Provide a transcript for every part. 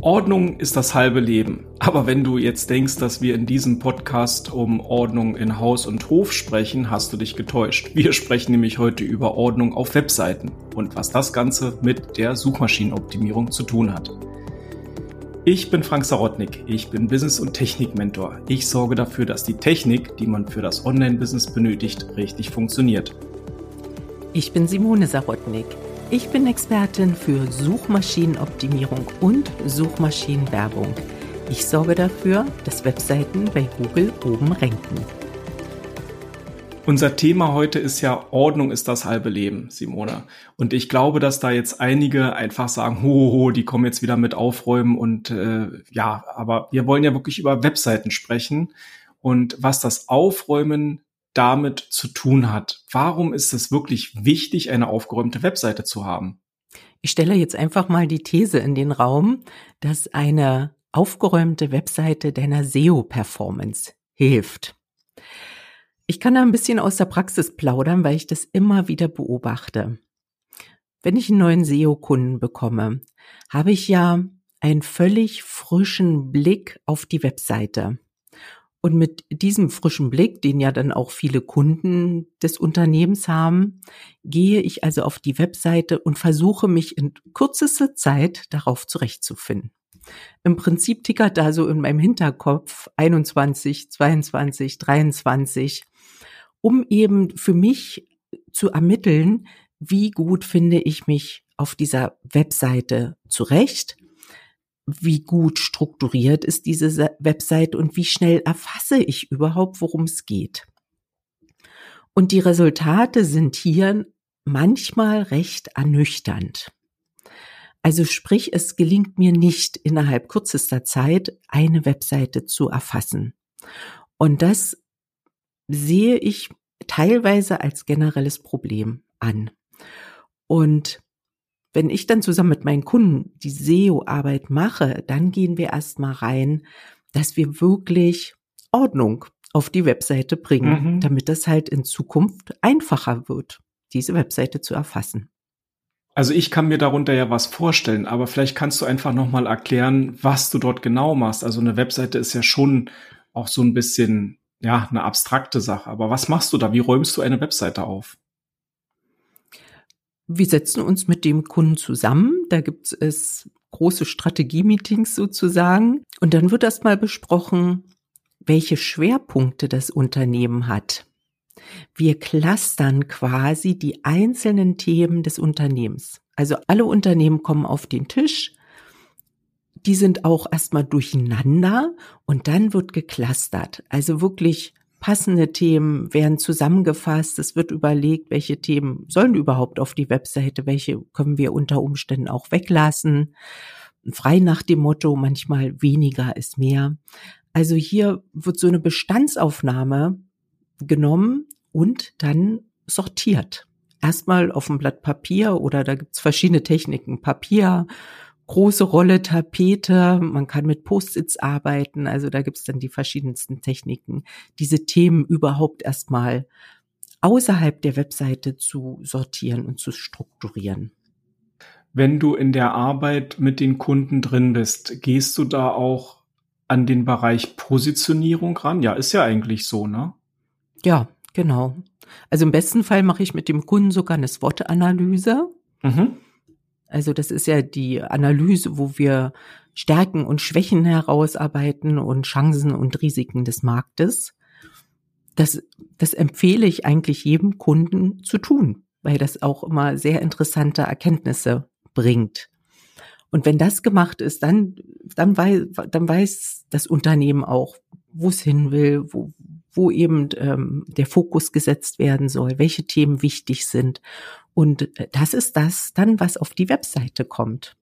Ordnung ist das halbe Leben. Aber wenn du jetzt denkst, dass wir in diesem Podcast um Ordnung in Haus und Hof sprechen, hast du dich getäuscht. Wir sprechen nämlich heute über Ordnung auf Webseiten und was das Ganze mit der Suchmaschinenoptimierung zu tun hat. Ich bin Frank Sarotnik, ich bin Business- und Technik-Mentor. Ich sorge dafür, dass die Technik, die man für das Online-Business benötigt, richtig funktioniert. Ich bin Simone Sarotnik. Ich bin Expertin für Suchmaschinenoptimierung und Suchmaschinenwerbung. Ich sorge dafür, dass Webseiten bei Google oben ranken. Unser Thema heute ist ja Ordnung ist das halbe Leben, Simona. Und ich glaube, dass da jetzt einige einfach sagen, ho, ho, die kommen jetzt wieder mit aufräumen und äh, ja, aber wir wollen ja wirklich über Webseiten sprechen und was das Aufräumen damit zu tun hat. Warum ist es wirklich wichtig, eine aufgeräumte Webseite zu haben? Ich stelle jetzt einfach mal die These in den Raum, dass eine aufgeräumte Webseite deiner SEO-Performance hilft. Ich kann da ein bisschen aus der Praxis plaudern, weil ich das immer wieder beobachte. Wenn ich einen neuen SEO-Kunden bekomme, habe ich ja einen völlig frischen Blick auf die Webseite. Und mit diesem frischen Blick, den ja dann auch viele Kunden des Unternehmens haben, gehe ich also auf die Webseite und versuche mich in kürzester Zeit darauf zurechtzufinden. Im Prinzip tickert da so in meinem Hinterkopf 21, 22, 23, um eben für mich zu ermitteln, wie gut finde ich mich auf dieser Webseite zurecht wie gut strukturiert ist diese Website und wie schnell erfasse ich überhaupt, worum es geht. Und die Resultate sind hier manchmal recht ernüchternd. Also sprich, es gelingt mir nicht innerhalb kürzester Zeit eine Webseite zu erfassen. Und das sehe ich teilweise als generelles Problem an. Und wenn ich dann zusammen mit meinen Kunden die SEO-Arbeit mache, dann gehen wir erstmal rein, dass wir wirklich Ordnung auf die Webseite bringen, mhm. damit das halt in Zukunft einfacher wird, diese Webseite zu erfassen. Also ich kann mir darunter ja was vorstellen, aber vielleicht kannst du einfach nochmal erklären, was du dort genau machst. Also eine Webseite ist ja schon auch so ein bisschen, ja, eine abstrakte Sache. Aber was machst du da? Wie räumst du eine Webseite auf? Wir setzen uns mit dem Kunden zusammen. Da gibt es große Strategie-Meetings sozusagen. Und dann wird erstmal besprochen, welche Schwerpunkte das Unternehmen hat. Wir clustern quasi die einzelnen Themen des Unternehmens. Also alle Unternehmen kommen auf den Tisch. Die sind auch erstmal durcheinander und dann wird geclustert. Also wirklich passende Themen werden zusammengefasst. Es wird überlegt, welche Themen sollen überhaupt auf die Webseite, welche können wir unter Umständen auch weglassen. Frei nach dem Motto, manchmal weniger ist mehr. Also hier wird so eine Bestandsaufnahme genommen und dann sortiert. Erstmal auf dem Blatt Papier oder da gibt's verschiedene Techniken. Papier, große Rolle Tapete, man kann mit Post-its arbeiten, also da gibt's dann die verschiedensten Techniken, diese Themen überhaupt erstmal außerhalb der Webseite zu sortieren und zu strukturieren. Wenn du in der Arbeit mit den Kunden drin bist, gehst du da auch an den Bereich Positionierung ran? Ja, ist ja eigentlich so, ne? Ja, genau. Also im besten Fall mache ich mit dem Kunden sogar eine SWOT-Analyse. Mhm. Also das ist ja die Analyse, wo wir Stärken und Schwächen herausarbeiten und Chancen und Risiken des Marktes. Das, das empfehle ich eigentlich jedem Kunden zu tun, weil das auch immer sehr interessante Erkenntnisse bringt. Und wenn das gemacht ist, dann, dann, weiß, dann weiß das Unternehmen auch, wo es hin will, wo, wo eben ähm, der Fokus gesetzt werden soll, welche Themen wichtig sind. Und äh, das ist das dann, was auf die Webseite kommt.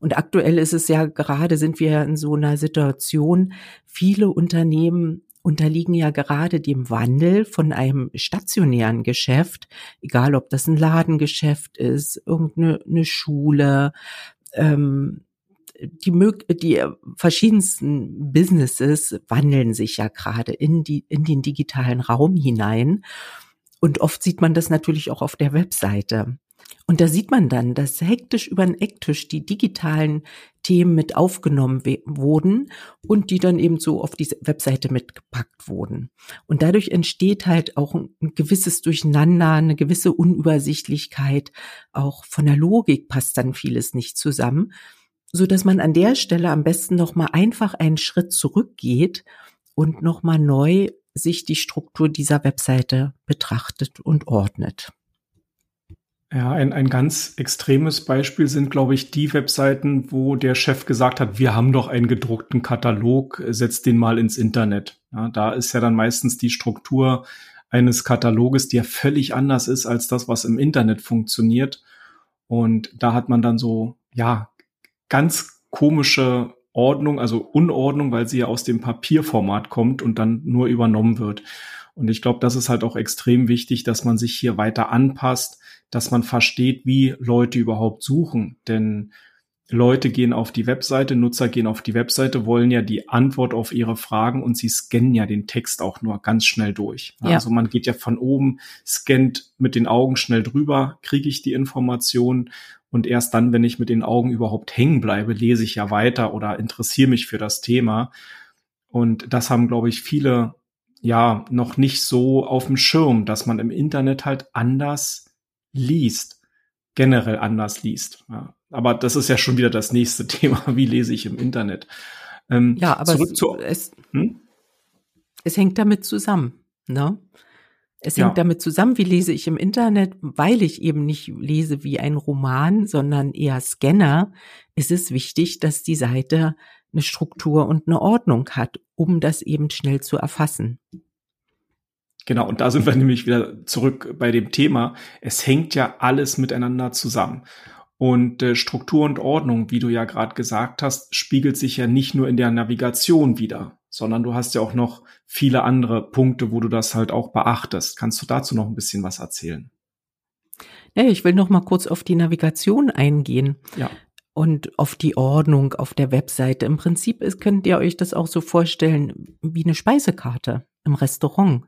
Und aktuell ist es ja gerade, sind wir in so einer Situation, viele Unternehmen unterliegen ja gerade dem Wandel von einem stationären Geschäft, egal ob das ein Ladengeschäft ist, irgendeine eine Schule, ähm, die, die verschiedensten Businesses wandeln sich ja gerade in, die, in den digitalen Raum hinein. Und oft sieht man das natürlich auch auf der Webseite. Und da sieht man dann, dass hektisch über den Ecktisch die digitalen Themen mit aufgenommen wurden und die dann eben so auf diese Webseite mitgepackt wurden. Und dadurch entsteht halt auch ein gewisses Durcheinander, eine gewisse Unübersichtlichkeit. Auch von der Logik passt dann vieles nicht zusammen, so dass man an der Stelle am besten noch mal einfach einen Schritt zurückgeht und noch mal neu sich die Struktur dieser Webseite betrachtet und ordnet. Ja, ein, ein ganz extremes Beispiel sind, glaube ich, die Webseiten, wo der Chef gesagt hat, wir haben doch einen gedruckten Katalog, setzt den mal ins Internet. Ja, da ist ja dann meistens die Struktur eines Kataloges, die ja völlig anders ist als das, was im Internet funktioniert. Und da hat man dann so, ja, ganz komische Ordnung, also Unordnung, weil sie ja aus dem Papierformat kommt und dann nur übernommen wird. Und ich glaube, das ist halt auch extrem wichtig, dass man sich hier weiter anpasst, dass man versteht, wie Leute überhaupt suchen. Denn Leute gehen auf die Webseite, Nutzer gehen auf die Webseite, wollen ja die Antwort auf ihre Fragen und sie scannen ja den Text auch nur ganz schnell durch. Ja. Also man geht ja von oben, scannt mit den Augen schnell drüber, kriege ich die Information und erst dann, wenn ich mit den Augen überhaupt hängen bleibe, lese ich ja weiter oder interessiere mich für das Thema. Und das haben, glaube ich, viele ja noch nicht so auf dem Schirm, dass man im Internet halt anders liest, generell anders liest. Ja. Aber das ist ja schon wieder das nächste Thema. Wie lese ich im Internet? Ähm, ja, aber es, zu, es, hm? es, hängt damit zusammen. Ne? Es hängt ja. damit zusammen, wie lese ich im Internet, weil ich eben nicht lese wie ein Roman, sondern eher Scanner, ist es wichtig, dass die Seite eine Struktur und eine Ordnung hat, um das eben schnell zu erfassen. Genau, und da sind wir nämlich wieder zurück bei dem Thema. Es hängt ja alles miteinander zusammen. Und äh, Struktur und Ordnung, wie du ja gerade gesagt hast, spiegelt sich ja nicht nur in der Navigation wieder, sondern du hast ja auch noch viele andere Punkte, wo du das halt auch beachtest. Kannst du dazu noch ein bisschen was erzählen? Ja, ich will noch mal kurz auf die Navigation eingehen. Ja. Und auf die Ordnung auf der Webseite. Im Prinzip ist, könnt ihr euch das auch so vorstellen wie eine Speisekarte im Restaurant.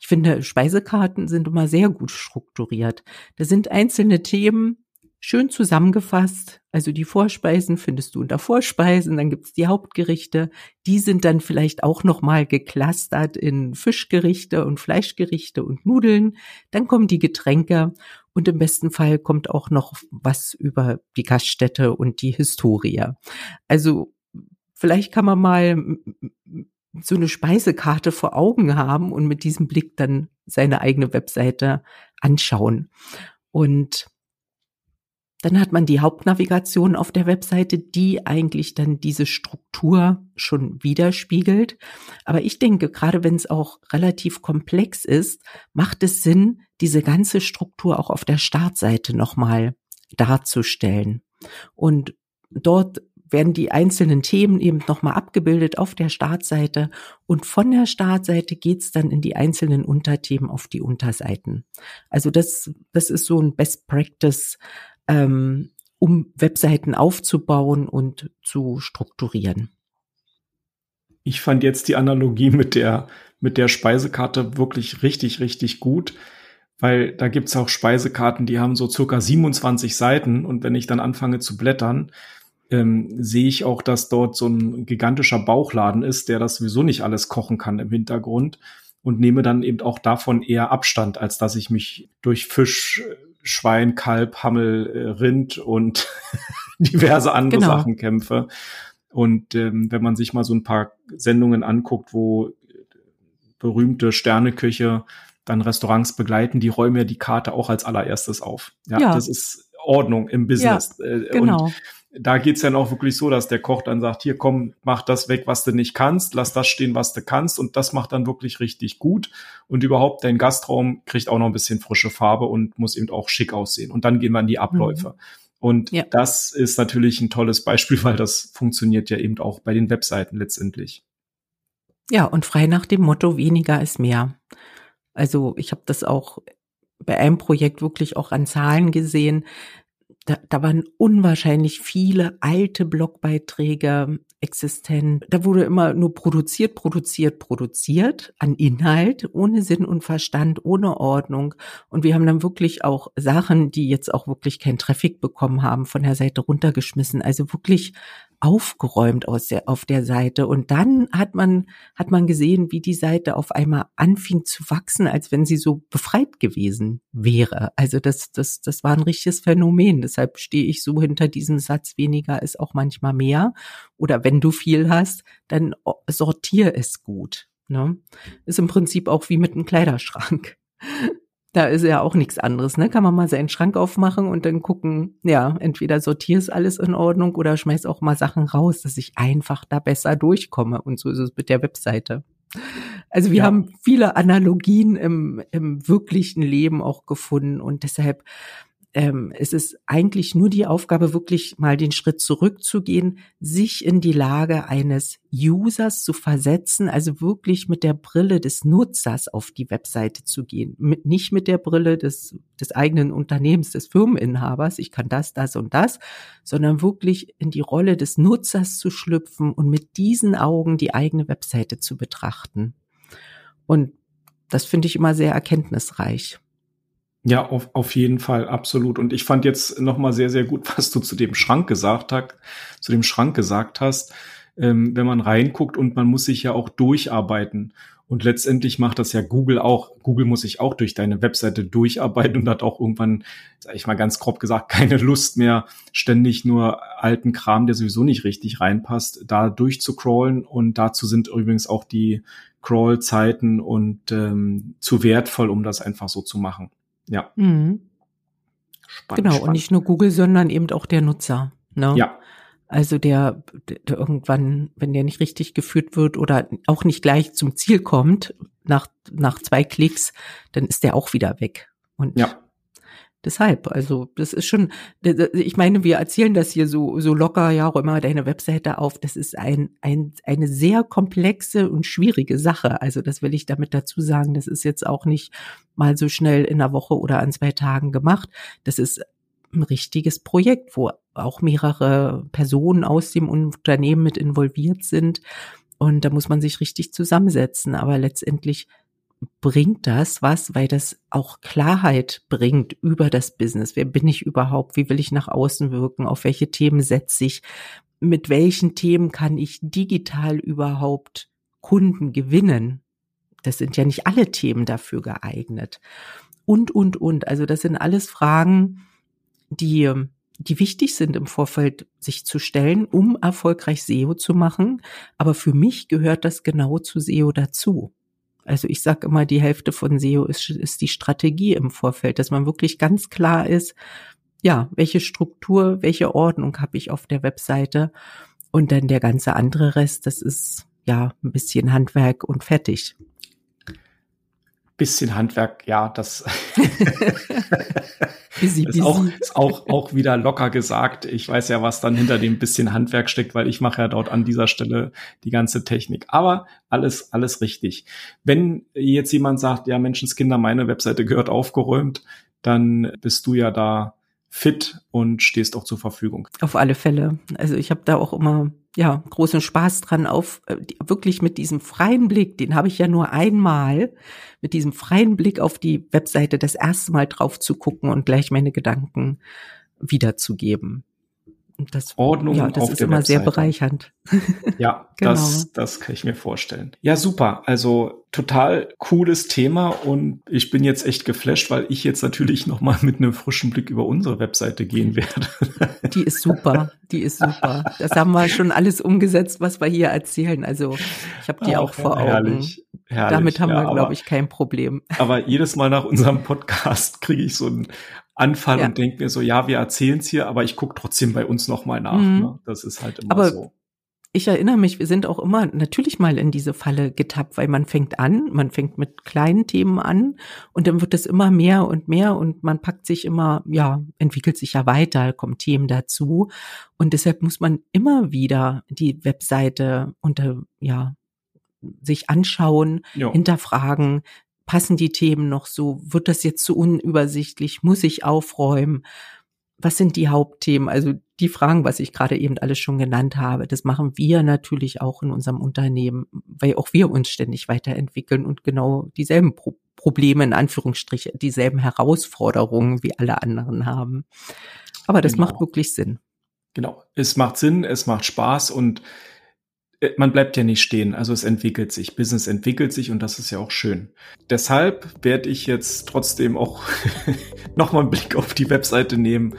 Ich finde, Speisekarten sind immer sehr gut strukturiert. Da sind einzelne Themen schön zusammengefasst. Also die Vorspeisen findest du unter Vorspeisen, dann gibt's die Hauptgerichte. Die sind dann vielleicht auch nochmal geklustert in Fischgerichte und Fleischgerichte und Nudeln. Dann kommen die Getränke und im besten Fall kommt auch noch was über die Gaststätte und die Historie. Also vielleicht kann man mal so eine Speisekarte vor Augen haben und mit diesem Blick dann seine eigene Webseite anschauen. Und dann hat man die Hauptnavigation auf der Webseite, die eigentlich dann diese Struktur schon widerspiegelt. Aber ich denke, gerade wenn es auch relativ komplex ist, macht es Sinn, diese ganze Struktur auch auf der Startseite nochmal darzustellen. Und dort werden die einzelnen Themen eben nochmal abgebildet auf der Startseite und von der Startseite geht's dann in die einzelnen Unterthemen auf die Unterseiten. Also das, das ist so ein Best Practice, ähm, um Webseiten aufzubauen und zu strukturieren. Ich fand jetzt die Analogie mit der, mit der Speisekarte wirklich richtig, richtig gut weil da gibt's auch Speisekarten, die haben so circa 27 Seiten und wenn ich dann anfange zu blättern, ähm, sehe ich auch, dass dort so ein gigantischer Bauchladen ist, der das sowieso nicht alles kochen kann im Hintergrund und nehme dann eben auch davon eher Abstand, als dass ich mich durch Fisch, Schwein, Kalb, Hammel, äh, Rind und diverse andere genau. Sachen kämpfe. Und ähm, wenn man sich mal so ein paar Sendungen anguckt, wo berühmte Sterneköche dann Restaurants begleiten, die räumen ja die Karte auch als allererstes auf. Ja, ja. das ist Ordnung im Business. Ja, äh, genau. Und da geht's dann auch wirklich so, dass der Koch dann sagt, hier komm, mach das weg, was du nicht kannst, lass das stehen, was du kannst und das macht dann wirklich richtig gut und überhaupt dein Gastraum kriegt auch noch ein bisschen frische Farbe und muss eben auch schick aussehen und dann gehen wir in die Abläufe. Mhm. Und ja. das ist natürlich ein tolles Beispiel, weil das funktioniert ja eben auch bei den Webseiten letztendlich. Ja, und frei nach dem Motto weniger ist mehr. Also ich habe das auch bei einem Projekt wirklich auch an Zahlen gesehen da, da waren unwahrscheinlich viele alte Blogbeiträge existent. Da wurde immer nur produziert, produziert, produziert an Inhalt, ohne Sinn und Verstand, ohne Ordnung. Und wir haben dann wirklich auch Sachen, die jetzt auch wirklich keinen Traffic bekommen haben, von der Seite runtergeschmissen. Also wirklich aufgeräumt aus der, auf der Seite. Und dann hat man, hat man gesehen, wie die Seite auf einmal anfing zu wachsen, als wenn sie so befreit gewesen wäre. Also das, das, das war ein richtiges Phänomen. Deshalb stehe ich so hinter diesem Satz, weniger ist auch manchmal mehr. Oder wenn du viel hast, dann sortier es gut. Ne? Ist im Prinzip auch wie mit einem Kleiderschrank. Da ist ja auch nichts anderes, ne? Kann man mal seinen Schrank aufmachen und dann gucken, ja, entweder sortierst alles in Ordnung oder schmeiß auch mal Sachen raus, dass ich einfach da besser durchkomme. Und so ist es mit der Webseite. Also wir ja. haben viele Analogien im, im wirklichen Leben auch gefunden und deshalb ähm, es ist eigentlich nur die Aufgabe, wirklich mal den Schritt zurückzugehen, sich in die Lage eines Users zu versetzen, also wirklich mit der Brille des Nutzers auf die Webseite zu gehen, mit, nicht mit der Brille des, des eigenen Unternehmens, des Firmeninhabers, ich kann das, das und das, sondern wirklich in die Rolle des Nutzers zu schlüpfen und mit diesen Augen die eigene Webseite zu betrachten. Und das finde ich immer sehr erkenntnisreich. Ja, auf, auf jeden Fall, absolut. Und ich fand jetzt nochmal sehr, sehr gut, was du zu dem Schrank gesagt hast, zu dem Schrank gesagt hast, ähm, wenn man reinguckt und man muss sich ja auch durcharbeiten. Und letztendlich macht das ja Google auch. Google muss sich auch durch deine Webseite durcharbeiten und hat auch irgendwann, sag ich mal ganz grob gesagt, keine Lust mehr, ständig nur alten Kram, der sowieso nicht richtig reinpasst, da durchzucrawlen. Und dazu sind übrigens auch die Crawl-Zeiten und ähm, zu wertvoll, um das einfach so zu machen. Ja. Mhm. Spannend, genau, spannend. und nicht nur Google, sondern eben auch der Nutzer. Ne? Ja. Also der, der irgendwann, wenn der nicht richtig geführt wird oder auch nicht gleich zum Ziel kommt, nach, nach zwei Klicks, dann ist der auch wieder weg. Und ja. Deshalb, also das ist schon, ich meine, wir erzählen das hier so so locker, ja, räum mal deine Webseite auf. Das ist ein, ein eine sehr komplexe und schwierige Sache. Also das will ich damit dazu sagen. Das ist jetzt auch nicht mal so schnell in einer Woche oder an zwei Tagen gemacht. Das ist ein richtiges Projekt, wo auch mehrere Personen aus dem Unternehmen mit involviert sind. Und da muss man sich richtig zusammensetzen. Aber letztendlich bringt das was, weil das auch Klarheit bringt über das Business. Wer bin ich überhaupt? Wie will ich nach außen wirken? Auf welche Themen setze ich? Mit welchen Themen kann ich digital überhaupt Kunden gewinnen? Das sind ja nicht alle Themen dafür geeignet. Und, und, und. Also das sind alles Fragen, die, die wichtig sind im Vorfeld sich zu stellen, um erfolgreich SEO zu machen. Aber für mich gehört das genau zu SEO dazu. Also ich sage immer, die Hälfte von SEO ist, ist die Strategie im Vorfeld, dass man wirklich ganz klar ist, ja, welche Struktur, welche Ordnung habe ich auf der Webseite. Und dann der ganze andere Rest, das ist ja ein bisschen Handwerk und fertig. Bisschen Handwerk, ja, das, busy, ist, Auch, ist auch, auch wieder locker gesagt. Ich weiß ja, was dann hinter dem bisschen Handwerk steckt, weil ich mache ja dort an dieser Stelle die ganze Technik. Aber alles, alles richtig. Wenn jetzt jemand sagt, ja, Menschenskinder, meine Webseite gehört aufgeräumt, dann bist du ja da fit und stehst auch zur Verfügung. Auf alle Fälle. Also ich habe da auch immer ja, großen Spaß dran auf, äh, wirklich mit diesem freien Blick, den habe ich ja nur einmal, mit diesem freien Blick auf die Webseite das erste Mal drauf zu gucken und gleich meine Gedanken wiederzugeben. Das, Ordnung ja, das ist immer Webseite. sehr bereichernd. Ja, genau. das, das kann ich mir vorstellen. Ja, super. Also total cooles Thema und ich bin jetzt echt geflasht, weil ich jetzt natürlich noch mal mit einem frischen Blick über unsere Webseite gehen werde. Die ist super. Die ist super. Das haben wir schon alles umgesetzt, was wir hier erzählen. Also ich habe die Ach, auch vor Augen. Herrlich. Herrlich, Damit haben ja, wir, glaube ich, kein Problem. Aber jedes Mal nach unserem Podcast kriege ich so ein Anfall ja. und denke mir so, ja, wir erzählen es hier, aber ich gucke trotzdem bei uns nochmal nach. Mhm. Ne? Das ist halt immer aber so. Ich erinnere mich, wir sind auch immer natürlich mal in diese Falle getappt, weil man fängt an, man fängt mit kleinen Themen an und dann wird es immer mehr und mehr und man packt sich immer, ja, entwickelt sich ja weiter, kommen Themen dazu und deshalb muss man immer wieder die Webseite unter, ja, sich anschauen, jo. hinterfragen, passen die Themen noch so? Wird das jetzt zu unübersichtlich? Muss ich aufräumen? was sind die Hauptthemen? Also die Fragen, was ich gerade eben alles schon genannt habe, das machen wir natürlich auch in unserem Unternehmen, weil auch wir uns ständig weiterentwickeln und genau dieselben Pro Probleme in Anführungsstriche, dieselben Herausforderungen wie alle anderen haben. Aber das genau. macht wirklich Sinn. Genau, es macht Sinn, es macht Spaß und man bleibt ja nicht stehen, also es entwickelt sich, Business entwickelt sich und das ist ja auch schön. Deshalb werde ich jetzt trotzdem auch nochmal einen Blick auf die Webseite nehmen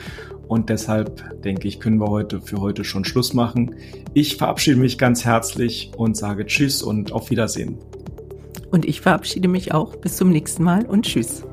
und deshalb denke ich, können wir heute für heute schon Schluss machen. Ich verabschiede mich ganz herzlich und sage Tschüss und auf Wiedersehen. Und ich verabschiede mich auch. Bis zum nächsten Mal und Tschüss.